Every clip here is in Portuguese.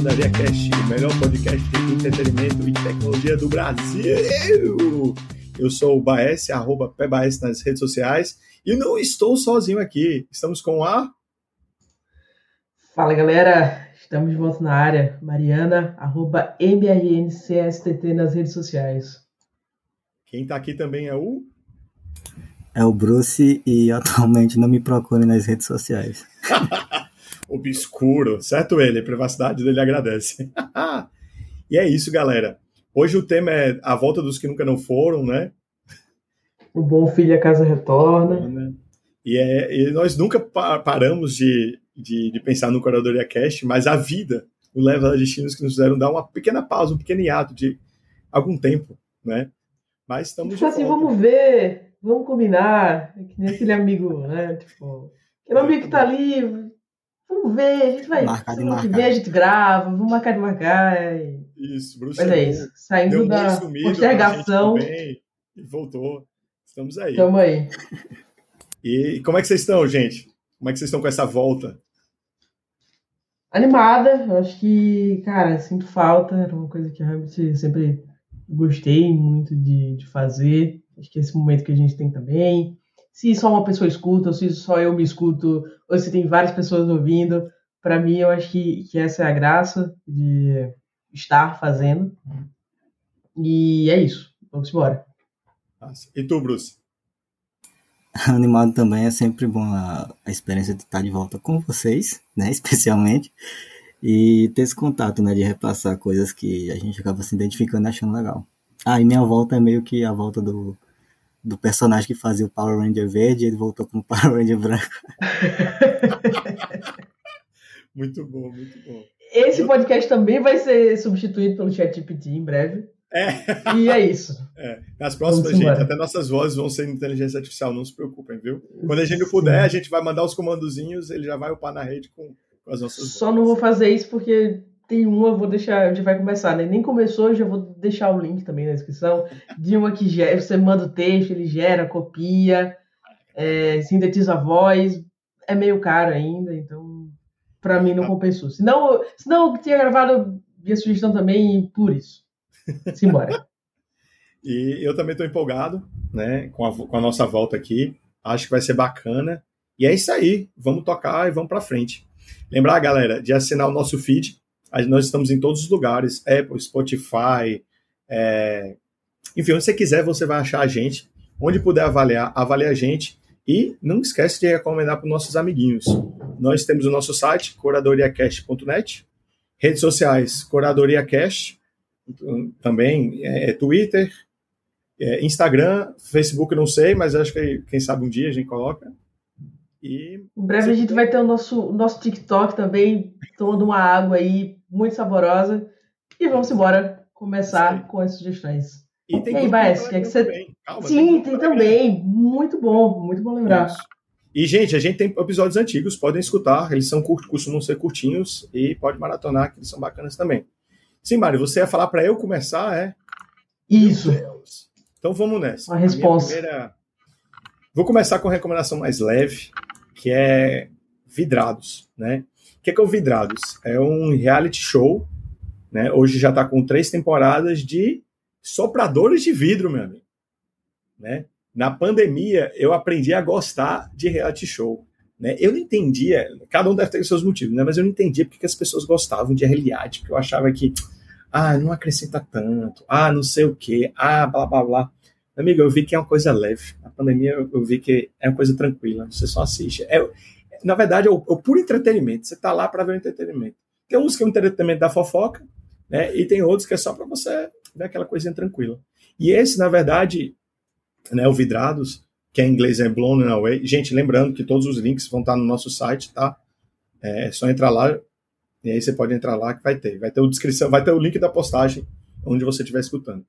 Rodaria Cast, o melhor podcast de entretenimento e tecnologia do Brasil. Eu sou o Baes, arroba PBaes nas redes sociais, e não estou sozinho aqui. Estamos com a. Fala galera, estamos de volta na área. Mariana, arroba MRNCSTT nas redes sociais. Quem está aqui também é o. É o Bruce e atualmente não me procure nas redes sociais. Obscuro, certo ele? A privacidade dele agradece. e é isso, galera. Hoje o tema é a volta dos que nunca não foram, né? O bom filho a casa retorna. Né? E, é, e nós nunca paramos de, de, de, pensar no Curadoria Cast, mas a vida o leva a destinos que nos fizeram dar uma pequena pausa, um pequeno hiato de algum tempo, né? Mas estamos tipo assim, vamos ver, vamos combinar, é que nem aquele amigo, né? Tipo, aquele amigo que tá ali, vamos ver, a gente vai. Marcar de marcar. Ver, a gente grava, vamos marcar de marcar. Isso, Bruxo. Mas é isso, saindo da sumido, postergação. Bem, e voltou. Estamos aí. Estamos aí. E como é que vocês estão, gente? Como é que vocês estão com essa volta? Animada, eu acho que, cara, sinto falta, era uma coisa que realmente sempre gostei muito de, de fazer. Acho que é esse momento que a gente tem também. Se só uma pessoa escuta, ou se só eu me escuto, ou se tem várias pessoas ouvindo, para mim eu acho que, que essa é a graça de estar fazendo. E é isso. Vamos embora. E tu, Bruce? Animado também é sempre bom a, a experiência de estar de volta com vocês, né? Especialmente e ter esse contato, né, de repassar coisas que a gente acaba se identificando e achando legal. Ah, e minha volta é meio que a volta do, do personagem que fazia o Power Ranger verde, ele voltou com o Power Ranger branco. muito bom, muito bom. Esse podcast também vai ser substituído pelo ChatGPT em breve. É. E é isso. É. Nas próximas, gente, até nossas vozes vão ser inteligência artificial, não se preocupem, viu? Quando a gente puder, a gente vai mandar os comandozinhos, ele já vai upar na rede com as nossas Só não vou fazer isso porque tem uma, eu vou deixar, a gente vai começar, né? Nem começou, já vou deixar o link também na descrição. De uma que gera, você manda o texto, ele gera, copia, é, sintetiza a voz. É meio caro ainda, então para mim não compensou. Senão, senão eu tinha gravado minha sugestão também por isso. Simbora. e eu também estou empolgado, né, com a, com a nossa volta aqui. Acho que vai ser bacana. E é isso aí. Vamos tocar e vamos para frente. Lembrar, galera, de assinar o nosso feed. Nós estamos em todos os lugares: Apple, Spotify. É... Enfim, onde você quiser, você vai achar a gente. Onde puder avaliar, avalie a gente. E não esquece de recomendar para os nossos amiguinhos. Nós temos o nosso site, curadoriacast.net. Redes sociais, curadoriacast. Também é, é Twitter, é, Instagram, Facebook, não sei, mas acho que quem sabe um dia a gente coloca. E em breve a gente vai ter o nosso, nosso TikTok também, tomando uma água aí muito saborosa. E vamos embora começar com as sugestões. E, tem e aí, que é que você. Calma, Sim, tem, tem também. Muito bom, muito bom lembrar. Isso. E, gente, a gente tem episódios antigos, podem escutar, eles são curtos, costumam ser curtinhos, e pode maratonar, que eles são bacanas também. Sim, Mário, você ia falar para eu começar, é? Isso. Então vamos nessa. A resposta. Primeira... Vou começar com a recomendação mais leve, que é Vidrados, né? O que é, que é o Vidrados? É um reality show, né? Hoje já está com três temporadas de sopradores de vidro, meu amigo, né? Na pandemia, eu aprendi a gostar de reality show. Né? Eu não entendia, cada um deve ter seus motivos, né? mas eu não entendia porque as pessoas gostavam de reality, porque eu achava que, ah, não acrescenta tanto, ah, não sei o que, ah, blá, blá, blá. Amigo, eu vi que é uma coisa leve. Na pandemia, eu vi que é uma coisa tranquila. Você só assiste. É, na verdade, é o, é o puro entretenimento. Você está lá para ver o entretenimento. Tem uns que é o entretenimento da fofoca, né? E tem outros que é só para você ver aquela coisinha tranquila. E esse, na verdade, né, o Vidrados, que é em inglês é Blown Away. Gente, lembrando que todos os links vão estar no nosso site, tá? É só entrar lá e aí você pode entrar lá que vai ter. Vai ter o descrição, vai ter o link da postagem onde você estiver escutando.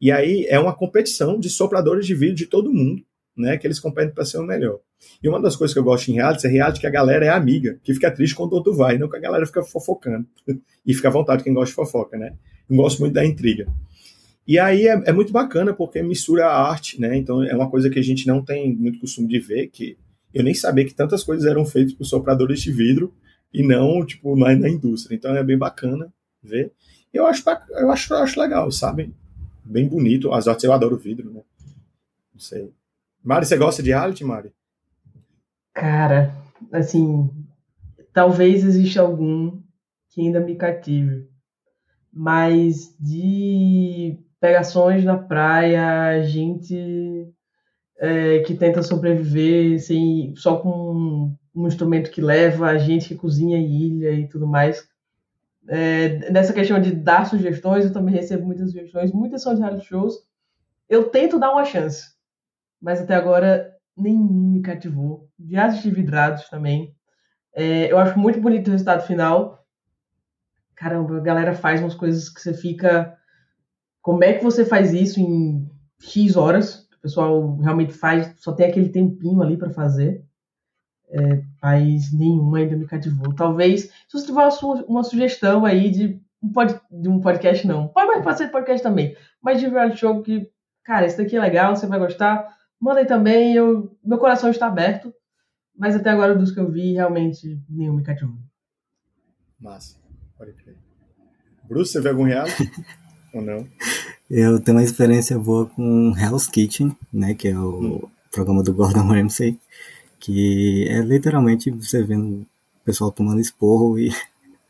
E aí é uma competição de sopradores de vídeo de todo mundo, né? Que eles competem para ser o melhor. E uma das coisas que eu gosto em reality é reality que a galera é amiga, que fica triste quando o outro vai, não que a galera fica fofocando. e fica à vontade quem gosta de fofoca, né? Eu gosto muito da intriga. E aí é, é, muito bacana porque mistura a arte, né? Então é uma coisa que a gente não tem muito costume de ver, que eu nem sabia que tantas coisas eram feitas por sopradores de vidro e não, tipo, na, na indústria. Então é bem bacana ver. Eu acho, eu acho, eu acho legal, sabe? Bem bonito. As artes, eu adoro vidro, né? Não sei. Mari, você gosta de reality, Mari? Cara, assim, talvez exista algum que ainda me cative. Mas de pegações na praia, gente é, que tenta sobreviver sem, só com um instrumento que leva, a gente que cozinha ilha e tudo mais. É, nessa questão de dar sugestões, eu também recebo muitas sugestões, muitas são de reality shows. Eu tento dar uma chance, mas até agora nenhum me cativou. Viagens de vidrados também. É, eu acho muito bonito o resultado final. Caramba, a galera faz umas coisas que você fica. Como é que você faz isso em X horas? O pessoal realmente faz, só tem aquele tempinho ali para fazer. É, mas nenhuma ainda me cativou. Talvez, se você tiver uma, uma sugestão aí de um, pod, de um podcast, não. Pode, pode ser podcast também. Mas de reality show que, cara, esse daqui é legal, você vai gostar. Manda aí também. Eu, meu coração está aberto. Mas até agora, dos que eu vi, realmente nenhum me cativou. Massa. Pode crer. Bruce, você vê algum reality? Ou não? Eu tenho uma experiência boa com Hell's Kitchen, né? Que é o hum. programa do Gordon Ramsay que é literalmente você vendo o pessoal tomando esporro e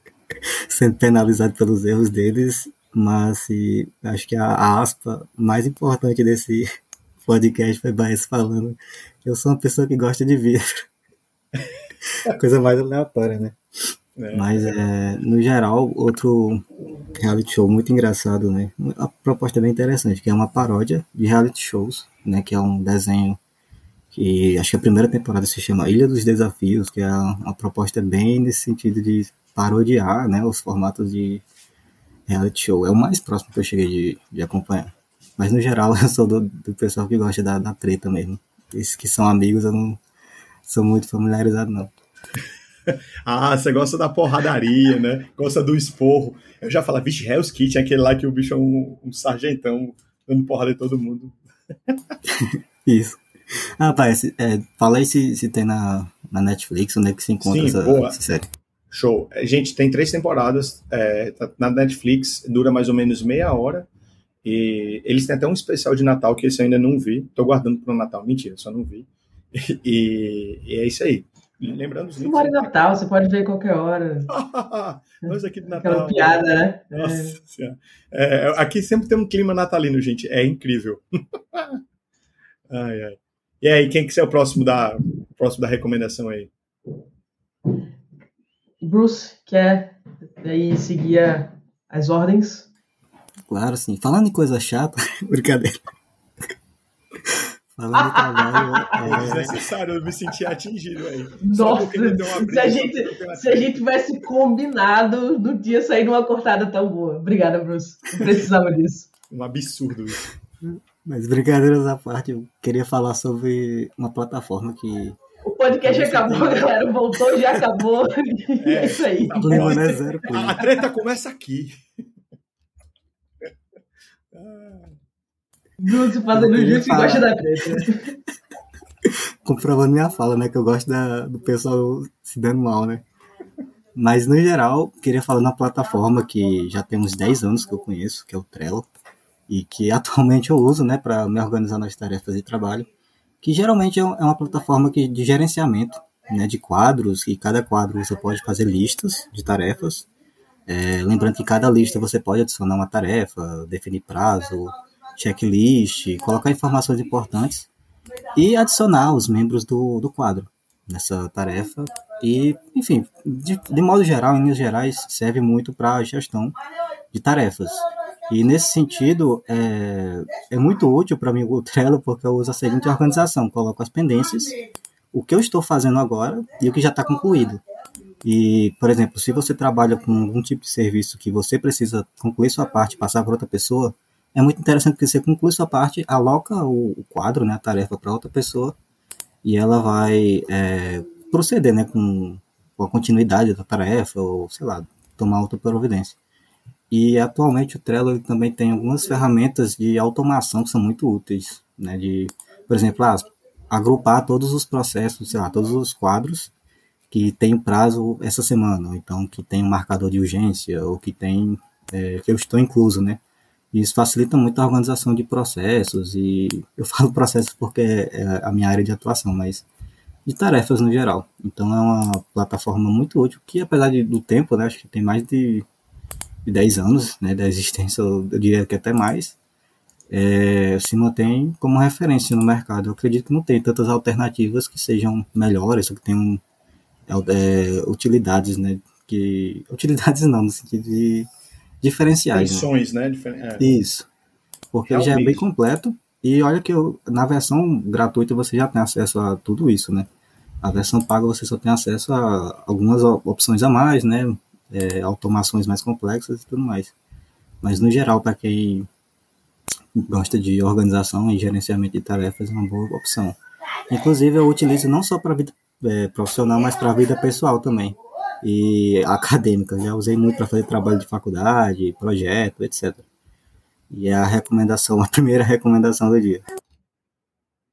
sendo penalizado pelos erros deles, mas e, acho que a, a, aspa mais importante desse podcast foi Baez falando eu sou uma pessoa que gosta de vidro. Coisa mais aleatória, né? É, Mas, é, no geral, outro reality show muito engraçado, né? A proposta é bem interessante, que é uma paródia de reality shows, né? Que é um desenho que acho que a primeira temporada se chama Ilha dos Desafios, que é uma proposta bem nesse sentido de parodiar né, os formatos de reality show. É o mais próximo que eu cheguei de, de acompanhar. Mas no geral eu sou do, do pessoal que gosta da, da treta mesmo. Esses que são amigos eu não sou muito familiarizado não. ah, você gosta da porradaria, né? Gosta do esporro. Eu já falava, vixe, Hell's Kitchen, aquele lá que o bicho é um, um sargentão dando porrada em todo mundo. Isso. Ah, pai, é, fala aí se, se tem na, na Netflix, onde é que se encontra Sim, essa, boa. essa série. Show. É, gente, tem três temporadas é, tá na Netflix, dura mais ou menos meia hora. E eles têm até um especial de Natal que esse eu ainda não vi. Tô guardando para o Natal. Mentira, só não vi. E, e, é isso aí. Lembrando os links. Mora Natal, você pode ver qualquer hora. Nós aqui do Natal. Aquela piada, né? Nossa é. É, aqui sempre tem um clima natalino, gente. É incrível. ai, ai. E aí, quem que é o próximo da, próximo da recomendação aí? Bruce, quer aí seguir as ordens? Claro, sim. Falando em coisa chata, brincadeira. Falando em trabalho. é... Desnecessário, eu me senti atingido aí. Nossa, se, a gente, se a gente tivesse combinado no dia sair numa cortada tão boa. Obrigada, Bruce. Não precisava disso. Um absurdo isso. Mas brincadeiras à parte, eu queria falar sobre uma plataforma que. O podcast acabou, galera. Voltou, já acabou. É, é isso aí. Tá bom, né? Zero a treta começa aqui. Lúcio fazendo justo e gosta da treta. Comprovando minha fala, né? Que eu gosto da, do pessoal se dando mal, né? Mas, no geral, queria falar de uma plataforma que já tem uns 10 anos que eu conheço, que é o Trello e que atualmente eu uso né, para me organizar nas tarefas de trabalho, que geralmente é, é uma plataforma que, de gerenciamento né, de quadros, e cada quadro você pode fazer listas de tarefas. É, lembrando que cada lista você pode adicionar uma tarefa, definir prazo, checklist, colocar informações importantes e adicionar os membros do, do quadro nessa tarefa. E, enfim, de, de modo geral, em linhas gerais, serve muito para a gestão de tarefas. E nesse sentido, é, é muito útil para mim o Trello, porque eu uso a seguinte organização: coloco as pendências, o que eu estou fazendo agora e o que já está concluído. E, por exemplo, se você trabalha com algum tipo de serviço que você precisa concluir sua parte e passar para outra pessoa, é muito interessante que você conclui sua parte, aloca o, o quadro, né, a tarefa para outra pessoa, e ela vai é, proceder né, com, com a continuidade da tarefa, ou sei lá, tomar outra providência. E atualmente o Trello também tem algumas ferramentas de automação que são muito úteis, né? De, por exemplo, agrupar todos os processos, sei lá, todos os quadros que tem prazo essa semana, ou então que tem um marcador de urgência, ou que tem é, que eu estou incluso, né? Isso facilita muito a organização de processos e eu falo processos porque é a minha área de atuação, mas de tarefas no geral. Então é uma plataforma muito útil que apesar de, do tempo, né, acho que tem mais de, de 10 anos né, da existência, eu diria que até mais, é, se mantém como referência no mercado. Eu acredito que não tem tantas alternativas que sejam melhores, ou que tenham é, utilidades, né? Que, utilidades não, no sentido de diferenciais. Funções, né? né? É. Isso. Porque Realmente. já é bem completo. E olha que eu, na versão gratuita você já tem acesso a tudo isso, né? A versão paga você só tem acesso a algumas opções a mais, né? É, automações mais complexas e tudo mais. Mas no geral, para quem gosta de organização e gerenciamento de tarefas, é uma boa opção. Inclusive, eu utilizo não só para vida é, profissional, mas para a vida pessoal também. E acadêmica. Já usei muito para fazer trabalho de faculdade, projeto, etc. E é a recomendação, a primeira recomendação do dia.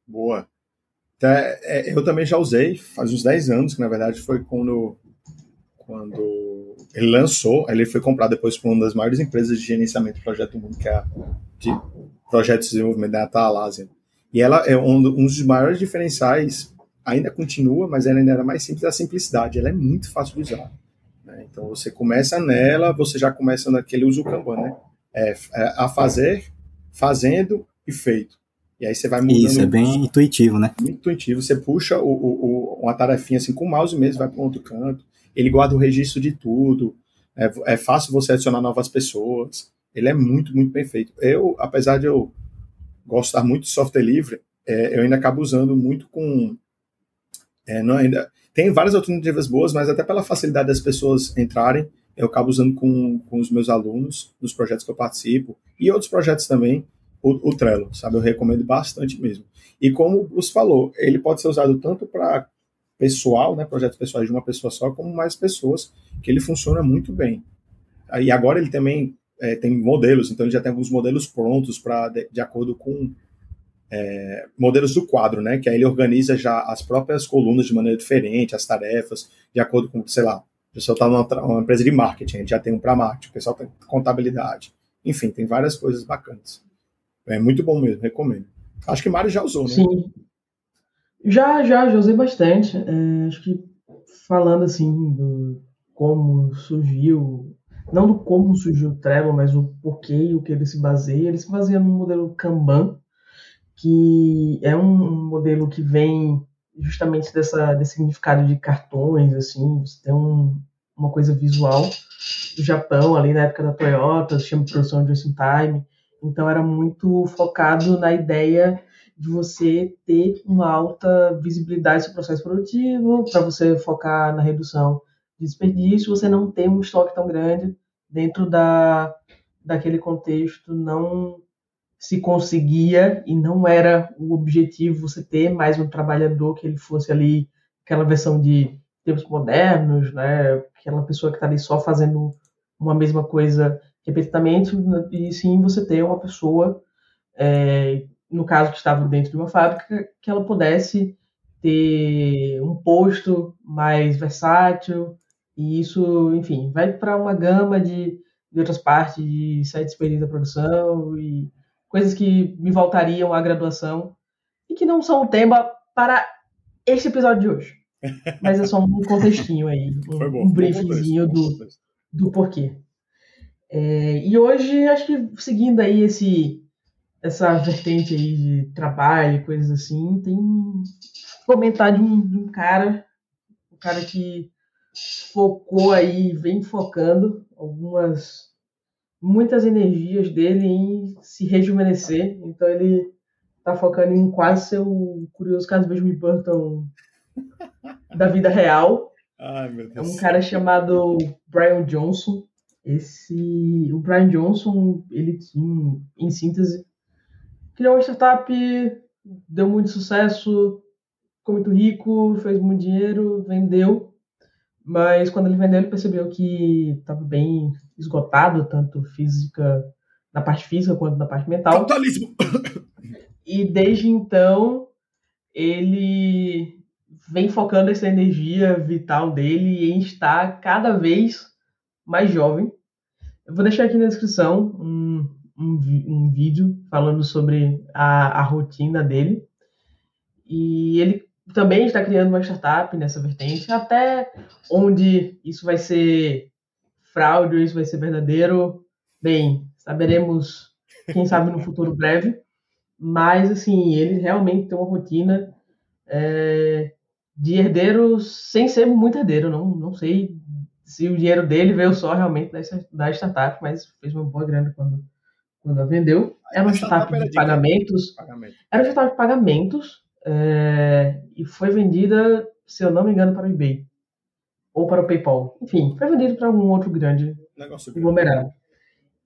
Boa. É, eu também já usei, faz uns 10 anos, que na verdade foi quando, quando ele lançou, ele foi comprado depois por uma das maiores empresas de gerenciamento de projeto do mundo, que é a de projetos de desenvolvimento da Atalasia. E ela é um, um dos maiores diferenciais ainda continua, mas ela ainda era mais simples, a simplicidade. Ela é muito fácil de usar. Né? Então você começa nela, você já começa naquele uso Kanban, né? É, é, a fazer, fazendo e feito. E aí você vai mudando. Isso, é bem intuitivo, né? Muito intuitivo. Você puxa o, o, o, uma tarefinha assim com o mouse mesmo, vai para outro canto. Ele guarda o registro de tudo. É, é fácil você adicionar novas pessoas. Ele é muito, muito bem feito. Eu, apesar de eu gostar muito de software livre, é, eu ainda acabo usando muito com é, não, ainda, tem várias alternativas boas, mas até pela facilidade das pessoas entrarem, eu acabo usando com, com os meus alunos, nos projetos que eu participo, e outros projetos também, o, o Trello, sabe? Eu recomendo bastante mesmo. E como o Bruce falou, ele pode ser usado tanto para pessoal, né, projetos pessoais de uma pessoa só, como mais pessoas, que ele funciona muito bem. E agora ele também é, tem modelos, então ele já tem alguns modelos prontos para de, de acordo com é, modelos do quadro, né? Que aí ele organiza já as próprias colunas de maneira diferente, as tarefas, de acordo com, sei lá, o pessoal está numa, empresa de marketing, a gente já tem um para marketing, o pessoal tem contabilidade. Enfim, tem várias coisas bacanas. É muito bom mesmo, recomendo. Acho que Mário já usou, né? Sim. Já, já, já usei bastante. É, acho que falando assim do como surgiu, não do como surgiu o Trello, mas o porquê e o que ele se baseia. Ele se baseia no modelo Kanban, que é um modelo que vem justamente dessa, desse significado de cartões, assim, você tem um, uma coisa visual do Japão, ali na época da Toyota, sistema de produção just in time, então era muito focado na ideia de você ter uma alta visibilidade do processo produtivo, para você focar na redução de desperdício, você não ter um estoque tão grande dentro da, daquele contexto não se conseguia e não era o objetivo você ter mais um trabalhador que ele fosse ali aquela versão de tempos modernos, né? Aquela pessoa que está ali só fazendo uma mesma coisa repetidamente, e sim você ter uma pessoa, é, no caso que estava dentro de uma fábrica, que ela pudesse ter um posto mais versátil, e isso, enfim, vai para uma gama de, de outras partes de sites experiência da produção e coisas que me voltariam à graduação e que não são o tema para este episódio de hoje. Mas é só um contextinho aí, um, bom, um briefzinho do, do porquê. É, e hoje, acho que seguindo aí esse, essa vertente aí de trabalho e coisas assim, tem um comentário de um, de um cara, um cara que focou aí, vem focando algumas muitas energias dele em se rejuvenescer. Então ele tá focando em quase ser o curioso caso Benjamin Burton da vida real. Ai, é um cara chamado Brian Johnson. Esse, o Brian Johnson, ele tinha, em síntese, criou uma startup, deu muito sucesso, ficou muito rico, fez muito dinheiro, vendeu. Mas quando ele vendeu, ele percebeu que estava bem esgotado, tanto física, na parte física quanto na parte mental. Capitalismo! E desde então, ele vem focando essa energia vital dele em estar cada vez mais jovem. Eu vou deixar aqui na descrição um, um, um vídeo falando sobre a, a rotina dele. E ele também está criando uma startup nessa vertente, até onde isso vai ser fraude ou isso vai ser verdadeiro, bem, saberemos, quem sabe no futuro breve. Mas, assim, ele realmente tem uma rotina é, de herdeiro sem ser muito herdeiro. Não, não sei se o dinheiro dele veio só realmente da startup, mas fez uma boa grana quando, quando a vendeu. Era uma startup de pagamentos. Era uma startup de pagamentos é, e foi vendida, se eu não me engano, para o eBay ou para o PayPal. Enfim, foi vendido para algum outro grande Negócio conglomerado.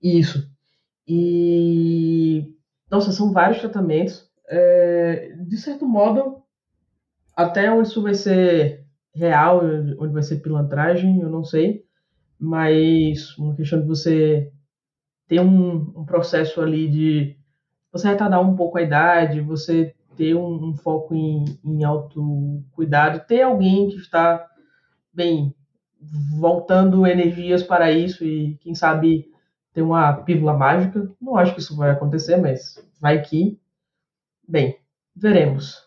Isso. E nossa, são vários tratamentos. É, de certo modo, até onde isso vai ser real, onde vai ser pilantragem, eu não sei. Mas uma questão de você ter um, um processo ali de você retardar um pouco a idade, você ter um, um foco em, em autocuidado, ter alguém que está, bem, voltando energias para isso e, quem sabe, ter uma pílula mágica. Não acho que isso vai acontecer, mas vai que. Bem, veremos.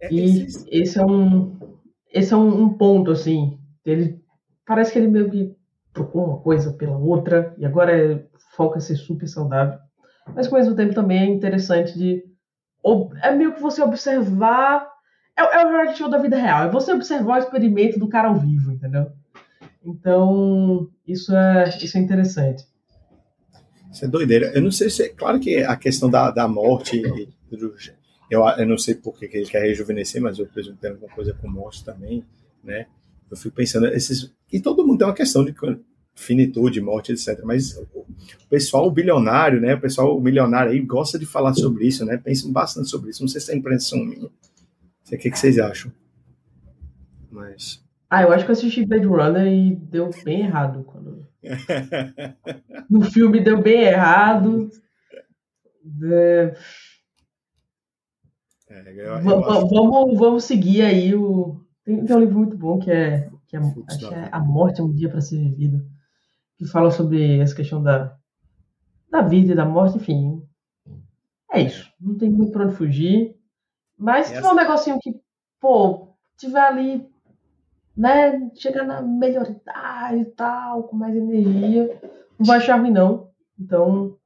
É, e esse... esse é um esse é um, um, ponto assim. Ele parece que ele meio que trocou uma coisa pela outra e agora é, foca ser super saudável. Mas ao mesmo tempo também é interessante de é meio que você observar é, é o reality show da vida real. É você observar o experimento do cara ao vivo, entendeu? Então, isso é, isso é interessante. Isso é doideira. Eu não sei se. É, claro que a questão da, da morte. Eu, eu não sei por que ele quer rejuvenescer, mas eu presumo que tem alguma coisa com morte também, né? Eu fico pensando. Esses, e todo mundo tem uma questão de finitude, morte, etc. Mas o pessoal bilionário, né? O pessoal milionário aí gosta de falar sobre isso, né? Pensam bastante sobre isso. Não sei se é impressão minha. Sei o que, que vocês acham. Mas. Ah, eu acho que eu assisti Blade Runner e deu bem errado quando. no filme deu bem errado. É... É, eu, eu vamos, vamos seguir aí o. Tem, tem, um livro muito bom que é, que é, que é A Morte é um Dia para Ser Vivido, que fala sobre essa questão da, da vida e da morte, enfim. É isso. Não tem muito para onde fugir. Mas se tiver um negocinho que, pô, tiver ali né, chegar na melhor idade e tal, com mais energia, não vai achar ruim não. Então,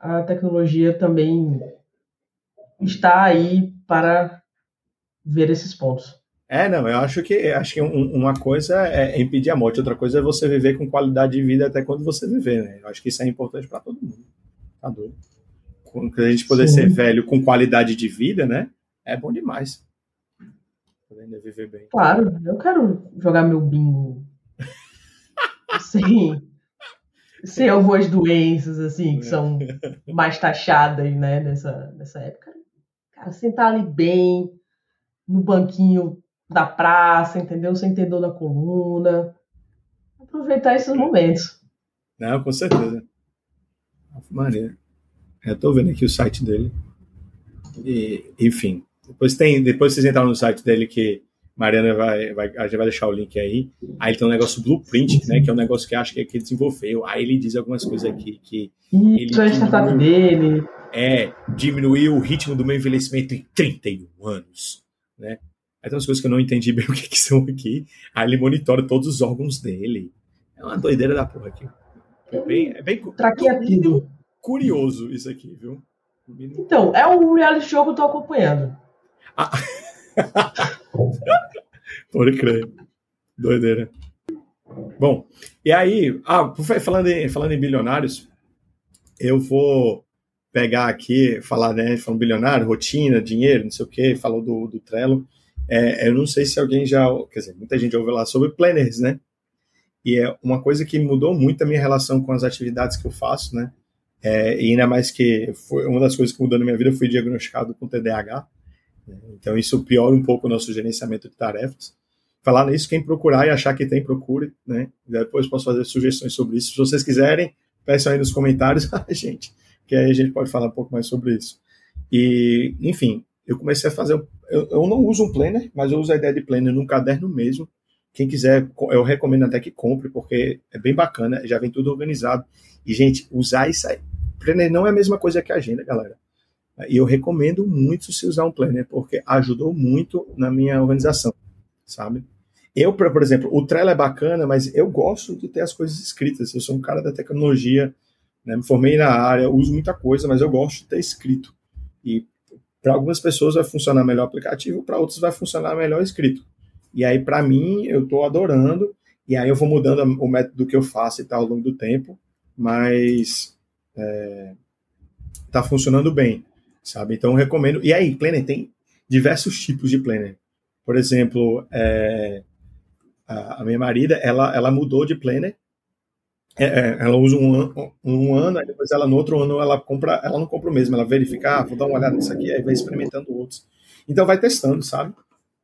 a tecnologia também está aí para ver esses pontos. É, não, eu acho que acho que um, uma coisa é impedir a morte, outra coisa é você viver com qualidade de vida até quando você viver, né? Eu acho que isso é importante para todo mundo. Tá doido. A gente poder Sim. ser velho com qualidade de vida, né? É bom demais ainda viver bem. Claro, eu quero jogar meu bingo sem, sem algumas doenças, assim, que são mais taxadas, né, nessa, nessa época. Cara, sentar ali bem, no banquinho da praça, entendeu? Sem ter dor na coluna. Aproveitar esses momentos. Não, com certeza. Maneiro. Eu tô vendo aqui o site dele. E, enfim, depois tem, depois vocês entraram no site dele que Mariana vai, vai, a gente vai deixar o link aí. Aí ele tem um negócio blueprint, né? Que é um negócio que acha que, que desenvolveu. Aí ele diz algumas coisas aqui que. Isso ele é startup dele. É, diminuiu o ritmo do meu envelhecimento em 31 anos, né? Aí tem umas coisas que eu não entendi bem o que, que são aqui. Aí ele monitora todos os órgãos dele. É uma doideira da porra aqui. É bem, é bem tudo. curioso isso aqui, viu? Então, é um reality show que eu tô acompanhando. Ah. Pode crer. Doideira. Bom, e aí, ah, falando em, falando em bilionários, eu vou pegar aqui, falar, né, falando bilionário, rotina, dinheiro, não sei o que, falou do, do Trello. É, eu não sei se alguém já, quer dizer, muita gente ouviu lá sobre planners, né? E é uma coisa que mudou muito a minha relação com as atividades que eu faço, né? É, e ainda mais que foi uma das coisas que mudou na minha vida, eu fui diagnosticado com TDAH. Então, isso piora um pouco o nosso gerenciamento de tarefas. Falar nisso, quem procurar e achar que tem, procure. Né? Depois posso fazer sugestões sobre isso. Se vocês quiserem, peçam aí nos comentários a gente, que aí a gente pode falar um pouco mais sobre isso. E, enfim, eu comecei a fazer. Eu, eu não uso um planner, mas eu uso a ideia de planner num caderno mesmo. Quem quiser, eu recomendo até que compre, porque é bem bacana, já vem tudo organizado. E, gente, usar isso aí. Planner não é a mesma coisa que agenda, galera. E eu recomendo muito se usar um planner, porque ajudou muito na minha organização, sabe? Eu, por exemplo, o Trello é bacana, mas eu gosto de ter as coisas escritas. Eu sou um cara da tecnologia, né? me formei na área, uso muita coisa, mas eu gosto de ter escrito. E para algumas pessoas vai funcionar melhor o aplicativo, para outras vai funcionar melhor escrito. E aí, para mim, eu estou adorando, e aí eu vou mudando o método que eu faço e tal ao longo do tempo, mas está é, funcionando bem, sabe? Então, eu recomendo. E aí, Planner tem diversos tipos de Planner. Por exemplo, é, a, a minha marida, ela, ela mudou de planner. É, é, ela usa um, ano, um ano, aí depois ela no outro ano ela compra, ela não compra o mesmo, ela verifica, ah, vou dar uma olhada nisso aqui, aí vai experimentando outros. Então vai testando, sabe?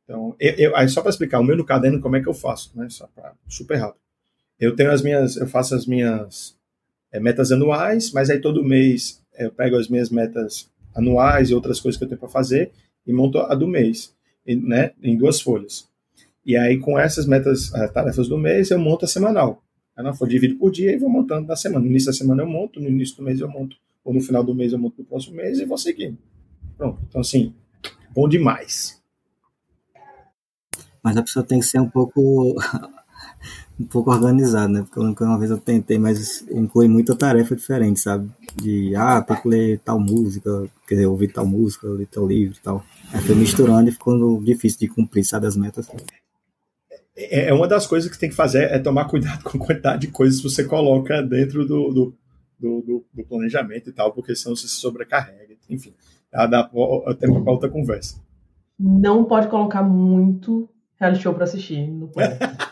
Então, eu, eu aí só para explicar, o meu no caderno como é que eu faço, né? Só para super rápido. Eu tenho as minhas, eu faço as minhas é, metas anuais, mas aí todo mês eu pego as minhas metas anuais e outras coisas que eu tenho para fazer e monto a do mês, né? Em duas folhas. E aí, com essas metas, eh, tarefas do mês, eu monto a semanal. Eu não for por dia e vou montando na semana. No início da semana eu monto, no início do mês eu monto, ou no final do mês eu monto no próximo mês e vou seguindo. Pronto. Então, assim, bom demais. Mas a pessoa tem que ser um pouco um pouco organizada, né? Porque uma vez eu tentei, mas inclui muita tarefa diferente, sabe? De, ah, tem que ler tal música, quer dizer, ouvir tal música, ler tal livro e tal. Aí foi misturando e ficando difícil de cumprir, sabe, as metas. É, é uma das coisas que tem que fazer é tomar cuidado com a quantidade de coisas que você coloca dentro do, do, do, do planejamento e tal, porque senão você se sobrecarrega. Enfim, dá, dá tempo para outra conversa. Não pode colocar muito reality show para assistir no plano.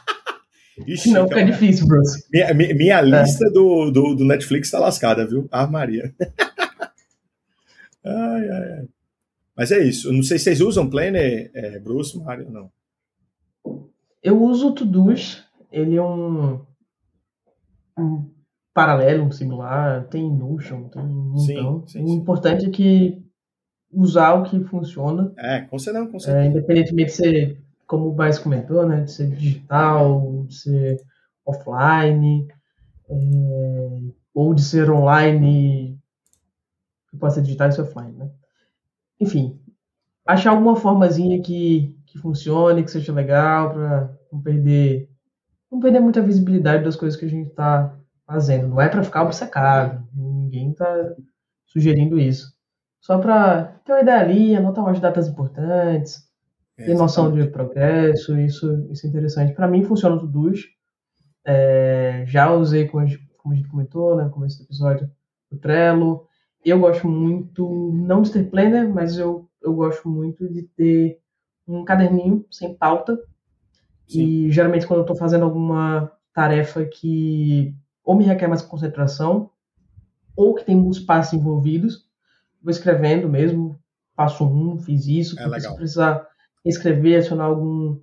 Ixi, não fica então, difícil, Bruce. Minha, minha, minha é. lista do, do, do, Netflix tá lascada, viu? Ah, Maria. ai, ai, ai. Mas é isso. Não sei se vocês usam Planner, é, Bruce, Mário, não. Eu uso o Todoist, ele é um, um paralelo, um similar, tem Notion, tem um montão. Sim, sim, o importante é que usar o que funciona. É, com certeza, com certeza. É, independentemente de ser, como o Baez comentou, né, de ser digital, de ser offline, é, ou de ser online, que pode ser digital e ser offline, né? Enfim, achar alguma formazinha que que funcione, que seja legal, para não perder não perder muita visibilidade das coisas que a gente está fazendo. Não é para ficar obcecado, ninguém está sugerindo isso. Só para ter uma ideia ali, anotar umas datas importantes, é, noção de progresso, isso, isso é interessante. Para mim funciona tudo isso. É, já usei, como a, gente, como a gente comentou né, no começo do episódio, o Trello. Eu gosto muito, não de ter planner, mas eu, eu gosto muito de ter um caderninho sem pauta. Sim. E geralmente quando eu estou fazendo alguma tarefa que ou me requer mais concentração, ou que tem muitos passos envolvidos, vou escrevendo mesmo, passo um, fiz isso, é se precisar escrever, adicionar algum,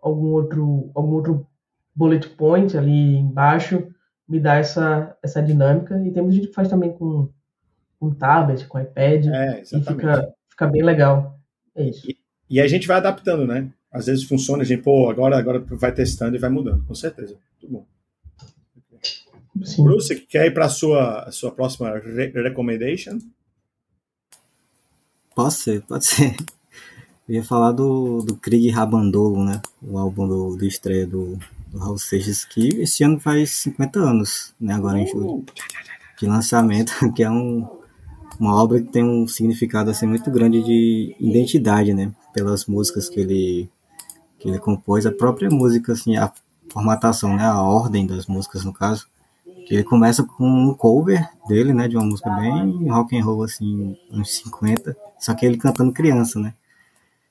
algum, outro, algum outro bullet point ali embaixo, me dá essa, essa dinâmica. E tem muita gente que faz também com, com tablet, com iPad, é, e fica, fica bem legal. É isso. E, e a gente vai adaptando, né? Às vezes funciona, a gente, pô, agora, agora vai testando e vai mudando, com certeza. Muito bom. Sim. Bruce, quer ir para a sua, sua próxima re recommendation? Pode ser, pode ser. Eu ia falar do, do Krieg Rabandolo, né? O álbum do, do estreia do, do Raul Seixas, que esse ano faz 50 anos, né? Agora em julho. Uh! De lançamento, que é um, uma obra que tem um significado assim muito grande de identidade, né? Pelas músicas que ele que ele compôs, a própria música assim, a formatação, né, a ordem das músicas no caso, que ele começa com um cover dele, né, de uma música bem rock and roll assim, uns 50, só que ele cantando criança, né?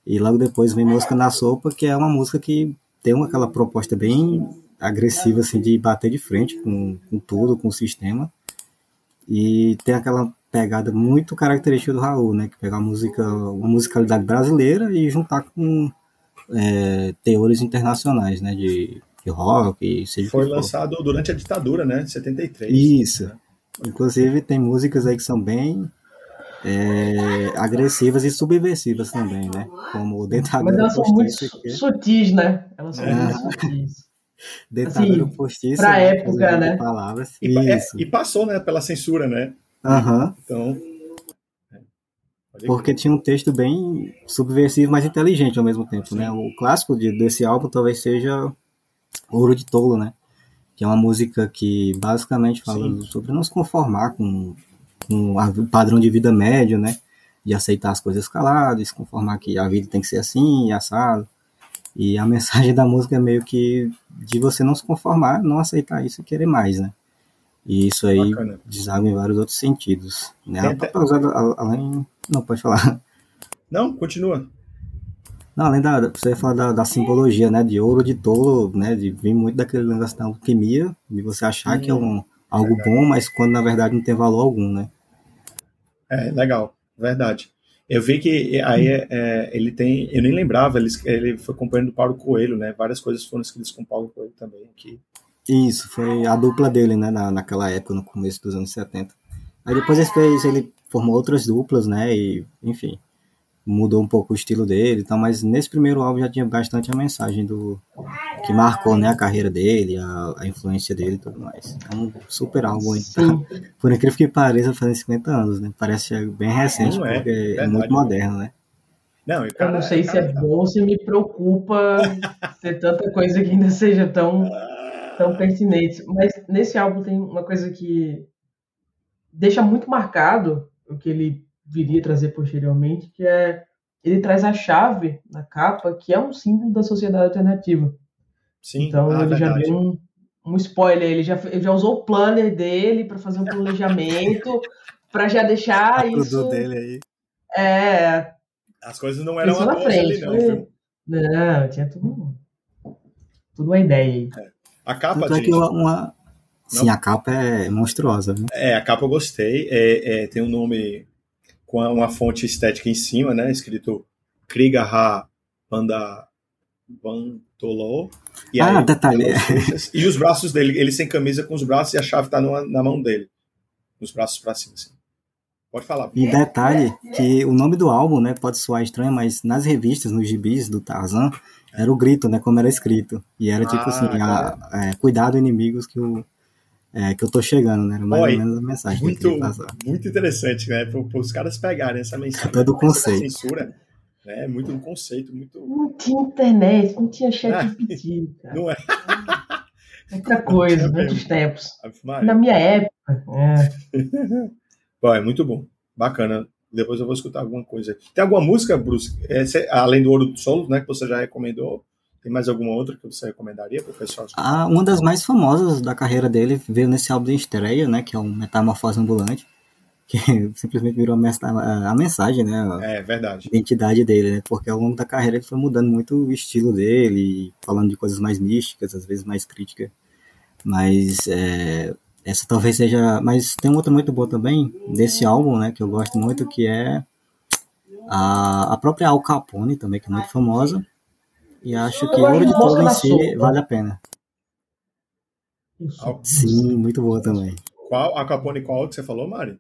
E logo depois vem música na sopa, que é uma música que tem uma, aquela proposta bem agressiva assim de bater de frente com, com tudo, com o sistema. E tem aquela pegada muito característica do Raul, né? Que pegar música, uma musicalidade brasileira e juntar com é, teores internacionais, né? De, de rock, seja Foi lançado durante a ditadura, né? 73. Isso. Né? Inclusive tem músicas aí que são bem é, agressivas e subversivas também, né? Como dentadura Mas elas são muito sutis, né? Elas são é. muito sutis. Dentadura assim, postiça. Pra né? época, né? Palavras. E, é, e, passou, né? Pela censura, né? Aham. Então. Porque tinha um texto bem subversivo, mas inteligente ao mesmo tempo, né? O clássico de, desse álbum talvez seja Ouro de Tolo, né? Que é uma música que basicamente fala Sim. sobre não se conformar com, com o padrão de vida médio, né? De aceitar as coisas caladas, se conformar que a vida tem que ser assim, assado. E a mensagem da música é meio que de você não se conformar, não aceitar isso e querer mais, né? E isso aí deságua em vários outros sentidos. Né? Ela tá usada além. Não, pode falar. Não, continua. Não, além da. Você falar da, da, simbologia, né? De ouro de tolo, né? De vir muito daquele negócio da alquimia, de você achar hum, que é um, algo bom, mas quando na verdade não tem valor algum, né? É, legal, verdade. Eu vi que aí é, é, ele tem. Eu nem lembrava, ele, ele foi companheiro do Paulo Coelho, né? Várias coisas foram escritas com Paulo Coelho também aqui. Isso, foi a dupla dele, né, na, naquela época, no começo dos anos 70. Aí depois ele fez, ele formou outras duplas, né, e, enfim, mudou um pouco o estilo dele então, mas nesse primeiro álbum já tinha bastante a mensagem do que marcou, né, a carreira dele, a, a influência dele e tudo mais. É um super álbum, então, por incrível que pareça, fazem 50 anos, né, parece bem recente, é, porque é muito moderno, né. Não, eu não sei se é bom, se me preocupa ter tanta coisa que ainda seja tão tão pertinentes. Mas nesse álbum tem uma coisa que deixa muito marcado o que ele viria trazer posteriormente, que é ele traz a chave na capa, que é um símbolo da sociedade alternativa. Sim, então ah, ele verdade. já deu um, um spoiler, ele já, ele já usou o planner dele para fazer um planejamento, para já deixar isso. dele aí. É. As coisas não eram à frente, ali, não, viu? Não, tinha tudo, tudo uma ideia aí. É. A capa, Tanto é que uma... Sim, a capa é monstruosa. Viu? É, a capa eu gostei. É, é, tem um nome com uma fonte estética em cima, né? Escrito Krigaha Panda Bantolo. E ah, aí, detalhe. E os braços dele, ele sem camisa com os braços e a chave tá numa, na mão dele. Os braços para cima, assim. Pode falar. E detalhe que o nome do álbum, né, pode soar estranho, mas nas revistas, nos gibis do Tarzan, era o grito, né? Como era escrito. E era tipo assim, ah, a, é, cuidado inimigos que eu, é, que eu tô chegando, né? Era mais Oi, ou menos a mensagem. Muito, muito interessante, né? Para os caras pegarem essa mensagem. Até do conceito. Censura, né? Muito do conceito, muito. Não tinha internet, não tinha chat ah, GPT, cara. Não é. Outra coisa, muitos tempos. Na minha época. É. bom, é muito bom. Bacana. Depois eu vou escutar alguma coisa. Tem alguma música, Bruce, é, além do Ouro do Solo, né, que você já recomendou? Tem mais alguma outra que você recomendaria para o pessoal? Ah, uma das mais famosas da carreira dele veio nesse álbum de estreia, né, que é o Metamorfose Ambulante, que simplesmente virou a, mensagem, né? É verdade. A identidade dele, né? Porque ao longo da carreira ele foi mudando muito o estilo dele, falando de coisas mais místicas, às vezes mais críticas. Mas é, essa talvez seja. Mas tem outra muito boa também, desse álbum, né? Que eu gosto muito, que é a, a própria Al Capone também, que é muito famosa. E acho que Ouro de Todo em si vale a pena. Sim, muito boa também. Qual? A Capone qual que você falou, Mari?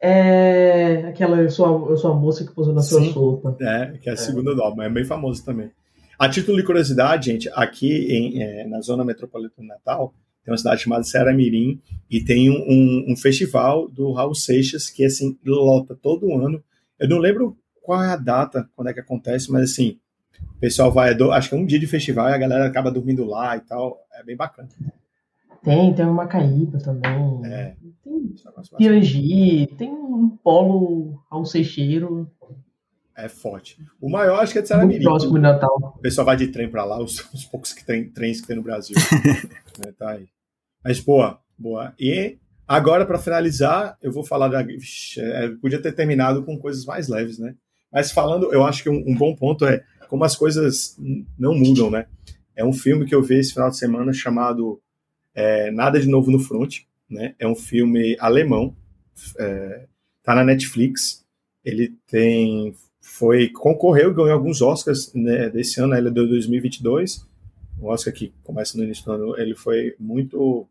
É aquela Eu Sou a, eu sou a Moça que Pousou na Sua Sopa. É, que é a segunda é. do álbum, é bem famoso também. A título de curiosidade, gente, aqui em, é, na zona metropolitana de Natal, tem uma cidade chamada Serra Mirim e tem um, um, um, festival do Raul Seixas que assim lota todo ano. Eu não lembro qual é a data, quando é que acontece, mas assim, o pessoal vai, acho que é um dia de festival e a galera acaba dormindo lá e tal. É bem bacana. Tem, tem uma Macaíba também. É. Tem Piangi, tem um polo ao Seixeiro. É forte. O maior acho que é de Saramirim. próximo de Natal. O pessoal vai de trem para lá, os, os poucos que tem, trens que tem no Brasil. né, tá aí. Mas boa, boa. E agora, para finalizar, eu vou falar da. É, podia ter terminado com coisas mais leves, né? Mas falando, eu acho que um, um, bom ponto é como as coisas não mudam, né? É um filme que eu vi esse final de semana chamado é, Nada de Novo no Front, né? É um filme alemão, é, tá na Netflix. Ele tem, foi concorreu, ganhou alguns Oscars né, desse ano, ele é de 2022 o Oscar que começa no início do ano, ele foi muito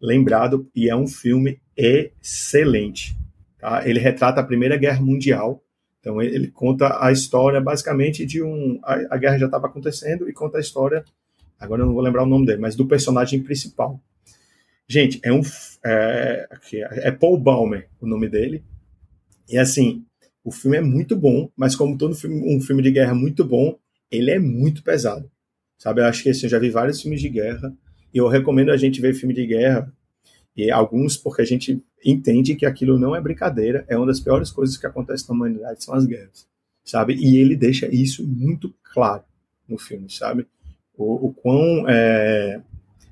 lembrado e é um filme excelente. Tá? Ele retrata a Primeira Guerra Mundial. Então ele, ele conta a história basicamente de um. A, a guerra já estava acontecendo e conta a história. Agora eu não vou lembrar o nome dele, mas do personagem principal. Gente, é um. É, é Paul Baumer o nome dele. E assim, o filme é muito bom, mas como todo filme, um filme de guerra muito bom, ele é muito pesado. Sabe, eu acho que assim, eu já vi vários filmes de guerra e eu recomendo a gente ver filme de guerra e alguns porque a gente entende que aquilo não é brincadeira, é uma das piores coisas que acontece na humanidade são as guerras, sabe? E ele deixa isso muito claro no filme, sabe? O, o quão é,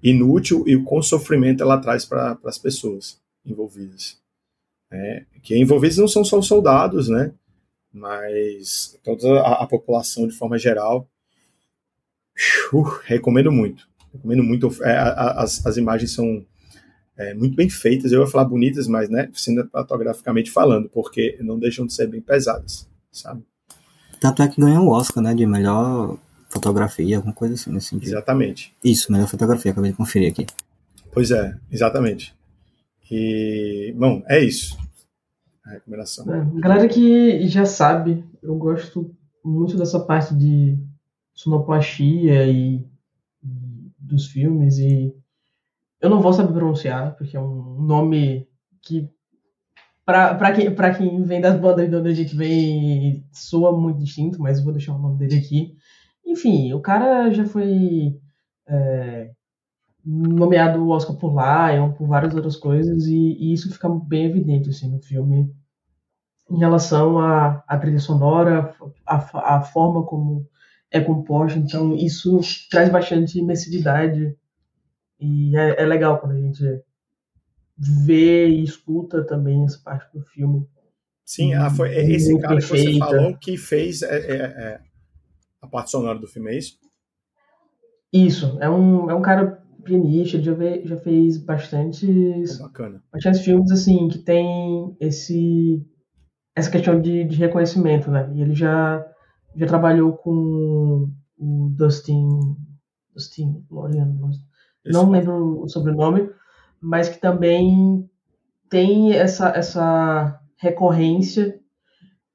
inútil e o quão sofrimento ela traz para as pessoas envolvidas. É, que envolvidos não são só os soldados, né? Mas toda a, a população de forma geral. Uh, recomendo muito. Recomendo muito. É, as, as imagens são é, muito bem feitas. Eu ia falar bonitas, mas né, cinematograficamente falando, porque não deixam de ser bem pesadas, sabe? Tanto é que ganhou o Oscar, né, de melhor fotografia, alguma coisa assim nesse sentido. Exatamente. Isso, melhor fotografia, acabei de conferir aqui. Pois é, exatamente. E, bom, é isso. A recomendação. É, galera que já sabe, eu gosto muito dessa parte de sonoplastia e, e dos filmes e eu não vou saber pronunciar, porque é um nome que para quem, pra quem vem das bandas de onde a gente vem soa muito distinto, mas eu vou deixar o nome dele aqui. Enfim, o cara já foi é, nomeado Oscar por Lion, por várias outras coisas, e, e, isso fica bem evidente assim, no filme em relação à, à trilha sonora, a, a forma como é composta, então isso traz bastante imersividade e é, é legal quando a gente vê e escuta também essa parte do filme. Sim, ah, foi esse cara que você falou que fez é, é, é, a parte sonora do filme, é isso? Isso, é um, é um cara pianista, ele já, já fez bastantes, bacana. bastantes filmes assim que tem esse essa questão de, de reconhecimento, né? E ele já já trabalhou com o Dustin Dustin Lorian, não lembro o sobrenome, mas que também tem essa, essa recorrência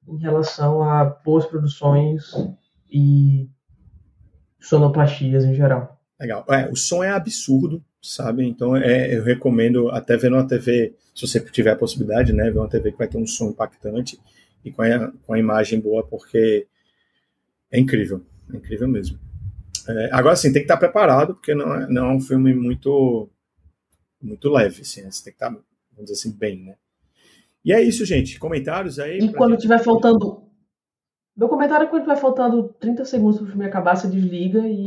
em relação a boas produções e sonoplastias em geral. Legal. É, o som é absurdo, sabe? Então é, eu recomendo até ver uma TV, se você tiver a possibilidade, né? Ver uma TV que vai ter um som impactante e com a, com a imagem boa, porque é incrível. É incrível mesmo. É, agora sim, tem que estar preparado, porque não é, não é um filme muito muito leve, assim, né? Você tem que estar, vamos dizer assim, bem, né? E é isso, gente. Comentários aí. E quando gente... tiver faltando. Meu comentário é quando tiver faltando 30 segundos para o filme acabar, você desliga e.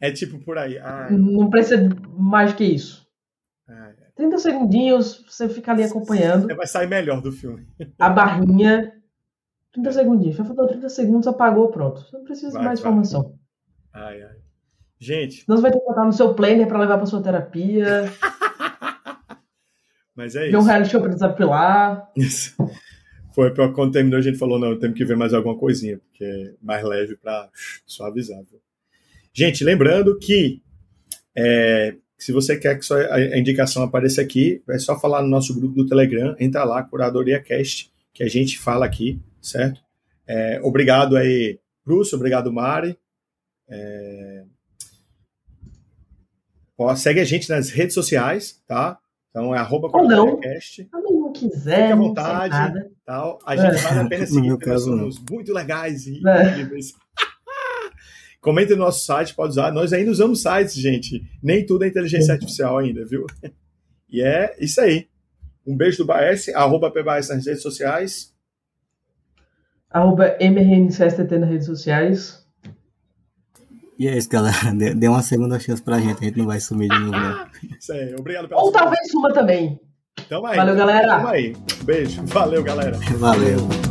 é tipo por aí. Ah, não precisa mais que isso. Ah, é. 30 segundinhos, você fica ali acompanhando. Você vai sair melhor do filme. A barrinha. 30 segundinhos. Já faltou 30 segundos, apagou, pronto. Você não precisa vai, mais vai. informação. Ai, ai. Gente. Senão você vai ter que botar no seu planner para levar para sua terapia. Mas é isso. Ver um reality show pra desapilar. Isso. Foi pior quando terminou a gente falou, não, temos que ver mais alguma coisinha, porque é mais leve para suavizar. Gente, lembrando que é, se você quer que a indicação apareça aqui, é só falar no nosso grupo do Telegram, entra lá, Curadoria Cast, que a gente fala aqui, certo? É, obrigado aí, Bruce, obrigado, Mari. É... Ó, segue a gente nas redes sociais, tá? Então é arroba Ou não. Se não quiser. Fique à vontade. Tal. A gente é. vale a pena seguir, porque nós somos muito legais e é. incríveis. Comente no nosso site, pode usar. Nós ainda usamos sites, gente. Nem tudo é inteligência artificial ainda, viu? E é isso aí. Um beijo do Baes, arroba PBAS nas redes sociais. Arroba MRNCSTT nas redes sociais. E é isso, galera. Dê uma segunda chance pra gente, a gente não vai sumir de novo, não. Isso aí, obrigado pela Ou talvez suma também. Tamo aí. Valeu, galera. Tamo aí. Beijo. Valeu, galera. Valeu.